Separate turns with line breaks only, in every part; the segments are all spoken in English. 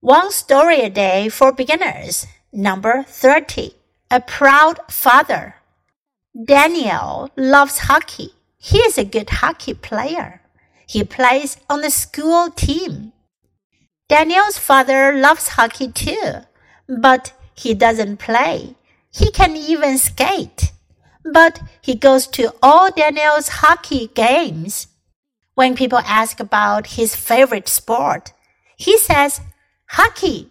One story a day for beginners. Number 30. A proud father. Daniel loves hockey. He is a good hockey player. He plays on the school team. Daniel's father loves hockey too, but he doesn't play. He can even skate. But he goes to all Daniel's hockey games. When people ask about his favorite sport, he says hockey.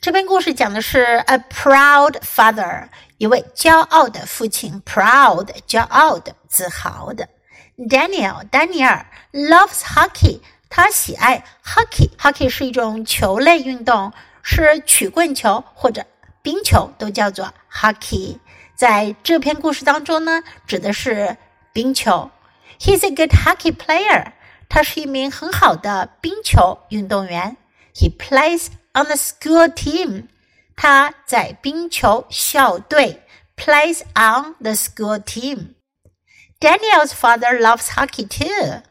这篇故事讲的是 a proud father，一位骄傲的父亲，proud 骄傲的、自豪的。Daniel 丹尼尔 loves hockey，他喜爱 hockey。hockey 是一种球类运动，是曲棍球或者冰球都叫做 hockey。在这篇故事当中呢，指的是冰球。He's a good hockey player。他是一名很好的冰球运动员。He plays on the school team。他在冰球校队 plays on the school team。Daniel's father loves hockey too。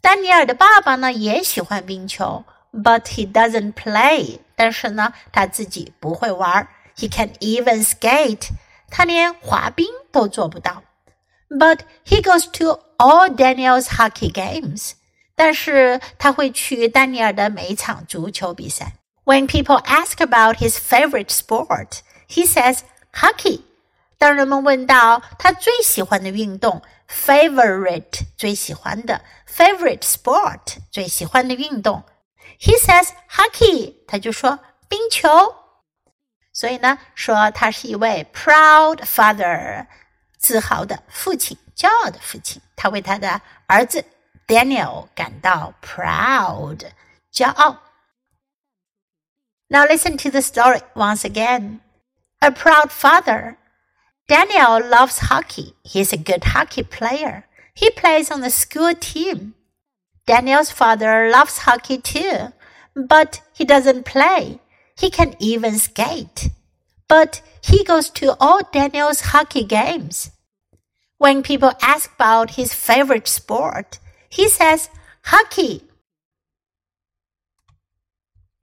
丹尼尔的爸爸呢也喜欢冰球，but he doesn't play。但是呢，他自己不会玩。He can even skate。他连滑冰都做不到。But he goes to all Daniel's hockey games. 但是他会去丹尼尔的每一场足球比赛。When people ask about his favorite sport, he says hockey. 当人们问到他最喜欢的运动，favorite 最喜欢的，favorite sport 最喜欢的运动，he says hockey，他就说冰球。所以呢，说他是一位 proud father，自豪的父亲，骄傲的父亲。他为他的儿子 Daniel 感到 proud，骄傲。Now listen to the story once again. A proud father. Daniel loves hockey. He's a good hockey player. He plays on the school team. Daniel's father loves hockey too, but he doesn't play. He can even skate. But he goes to all Daniel's hockey games. When people ask about his favorite sport, he says hockey.